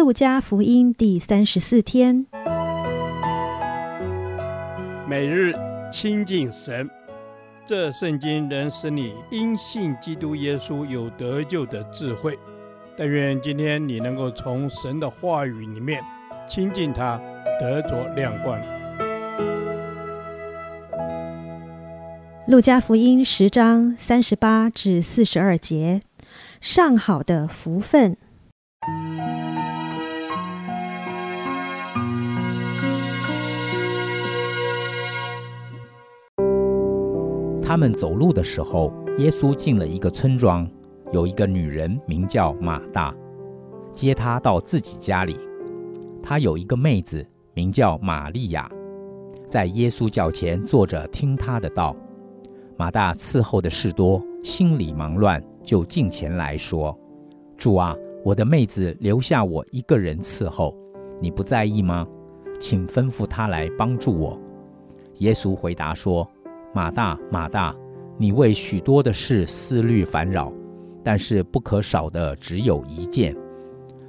路加福音第三十四天，每日亲近神，这圣经能使你因信基督耶稣有得救的智慧。但愿今天你能够从神的话语里面亲近他，得着亮光。路加福音十章三十八至四十二节，上好的福分。他们走路的时候，耶稣进了一个村庄，有一个女人名叫马大，接他到自己家里。她有一个妹子名叫玛利亚，在耶稣脚前坐着听他的道。马大伺候的事多，心里忙乱，就进前来说：“主啊，我的妹子留下我一个人伺候，你不在意吗？请吩咐她来帮助我。”耶稣回答说。马大，马大，你为许多的事思虑烦扰，但是不可少的只有一件。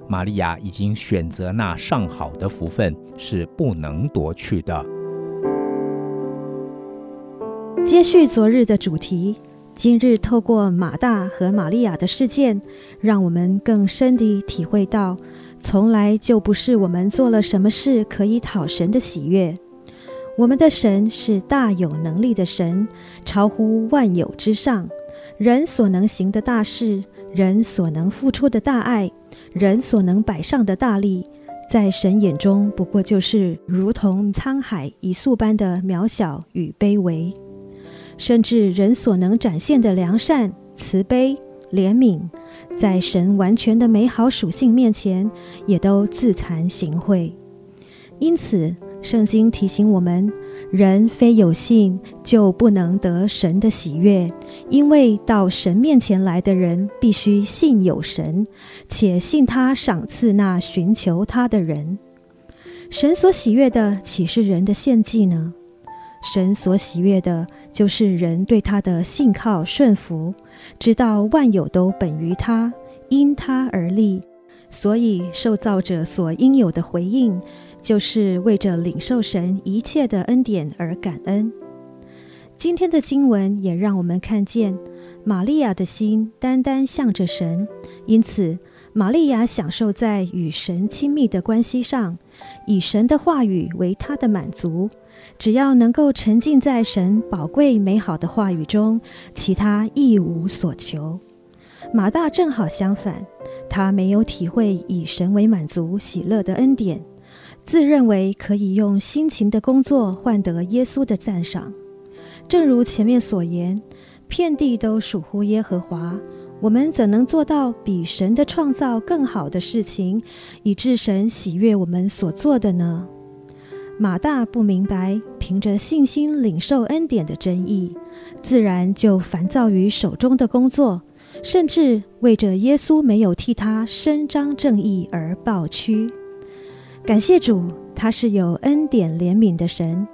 玛利亚已经选择那上好的福分，是不能夺去的。接续昨日的主题，今日透过马大和玛利亚的事件，让我们更深地体会到，从来就不是我们做了什么事可以讨神的喜悦。我们的神是大有能力的神，超乎万有之上。人所能行的大事，人所能付出的大爱，人所能摆上的大力，在神眼中不过就是如同沧海一粟般的渺小与卑微。甚至人所能展现的良善、慈悲、怜悯，在神完全的美好属性面前，也都自惭形秽。因此，圣经提醒我们：人非有信，就不能得神的喜悦。因为到神面前来的人，必须信有神，且信他赏赐那寻求他的人。神所喜悦的，岂是人的献祭呢？神所喜悦的，就是人对他的信靠顺服，知道万有都本于他，因他而立，所以受造者所应有的回应。就是为着领受神一切的恩典而感恩。今天的经文也让我们看见玛利亚的心单单向着神，因此玛利亚享受在与神亲密的关系上，以神的话语为她的满足。只要能够沉浸在神宝贵美好的话语中，其他一无所求。马大正好相反，他没有体会以神为满足喜乐的恩典。自认为可以用辛勤的工作换得耶稣的赞赏，正如前面所言，遍地都属乎耶和华，我们怎能做到比神的创造更好的事情，以致神喜悦我们所做的呢？马大不明白，凭着信心领受恩典的真意，自然就烦躁于手中的工作，甚至为着耶稣没有替他伸张正义而抱屈。感谢主，他是有恩典怜悯的神。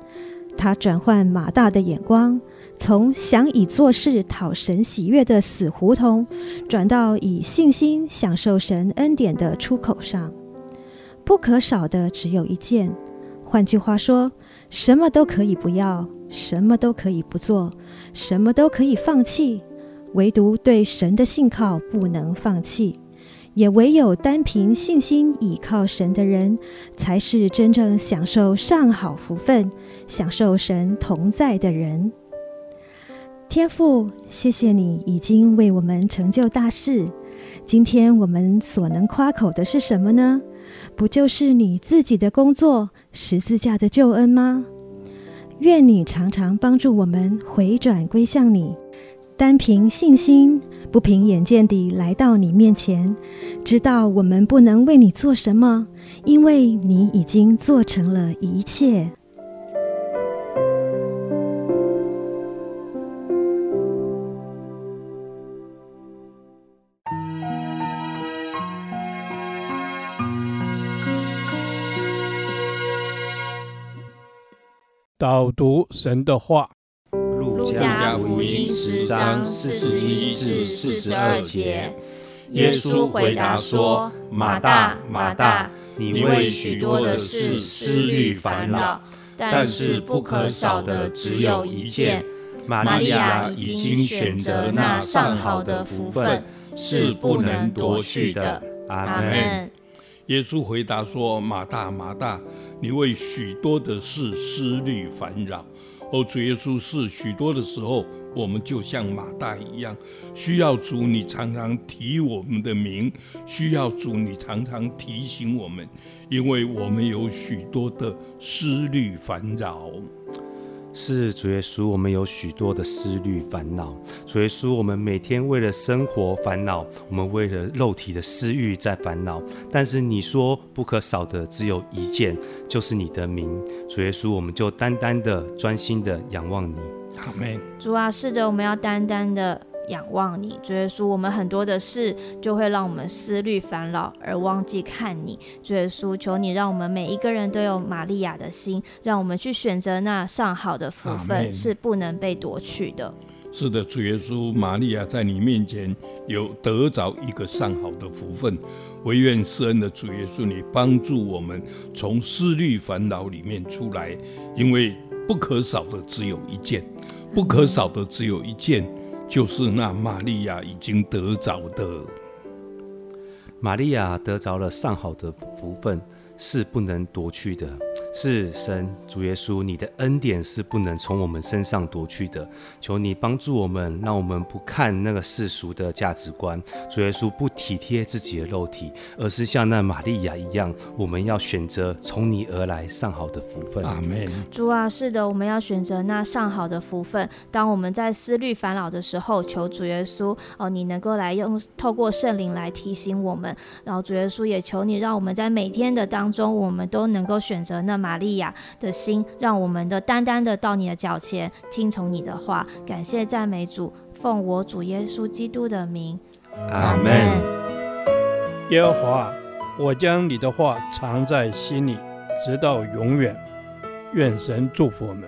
他转换马大的眼光，从想以做事讨神喜悦的死胡同，转到以信心享受神恩典的出口上。不可少的只有一件，换句话说，什么都可以不要，什么都可以不做，什么都可以放弃，唯独对神的信靠不能放弃。也唯有单凭信心倚靠神的人，才是真正享受上好福分、享受神同在的人。天父，谢谢你已经为我们成就大事。今天我们所能夸口的是什么呢？不就是你自己的工作、十字架的救恩吗？愿你常常帮助我们回转归向你。单凭信心，不凭眼见地来到你面前，知道我们不能为你做什么，因为你已经做成了一切。导读神的话。路加福音十章四十一至四十二节，耶稣回答说：“马大，马大，你为许多的事思虑烦恼，但是不可少的只有一件。玛利亚已经选择那上好的福分，是不能夺去的。”阿门。耶稣回答说：“马大，马大，你为许多的事思虑烦扰。哦，主耶稣是许多的时候。”我们就像马大一样，需要主你常常提我们的名，需要主你常常提醒我们，因为我们有许多的思虑烦扰。是主耶稣，我们有许多的思虑烦恼。主耶稣，我们每天为了生活烦恼，我们为了肉体的私欲在烦恼。但是你说不可少的只有一件，就是你的名。主耶稣，我们就单单的、专心的仰望你。阿门。主啊，是的，我们要单单的仰望你。主耶稣，我们很多的事就会让我们思虑烦恼，而忘记看你。主耶稣，求你让我们每一个人都有玛利亚的心，让我们去选择那上好的福分，是不能被夺去的。是的，主耶稣，玛利亚在你面前有得着一个上好的福分。唯愿施恩的主耶稣，你帮助我们从思虑烦恼里面出来，因为不可少的只有一件。不可少的只有一件，就是那玛利亚已经得着的。玛利亚得着了上好的福分，是不能夺去的。是神主耶稣，你的恩典是不能从我们身上夺去的。求你帮助我们，让我们不看那个世俗的价值观。主耶稣不体贴自己的肉体，而是像那玛利亚一样，我们要选择从你而来上好的福分。阿门。主啊，是的，我们要选择那上好的福分。当我们在思虑烦恼的时候，求主耶稣哦，你能够来用透过圣灵来提醒我们。然后主耶稣也求你，让我们在每天的当中，我们都能够选择那玛利亚的心，让我们的单单的到你的脚前，听从你的话。感谢赞美主，奉我主耶稣基督的名，阿门。耶和华，我将你的话藏在心里，直到永远。愿神祝福我们。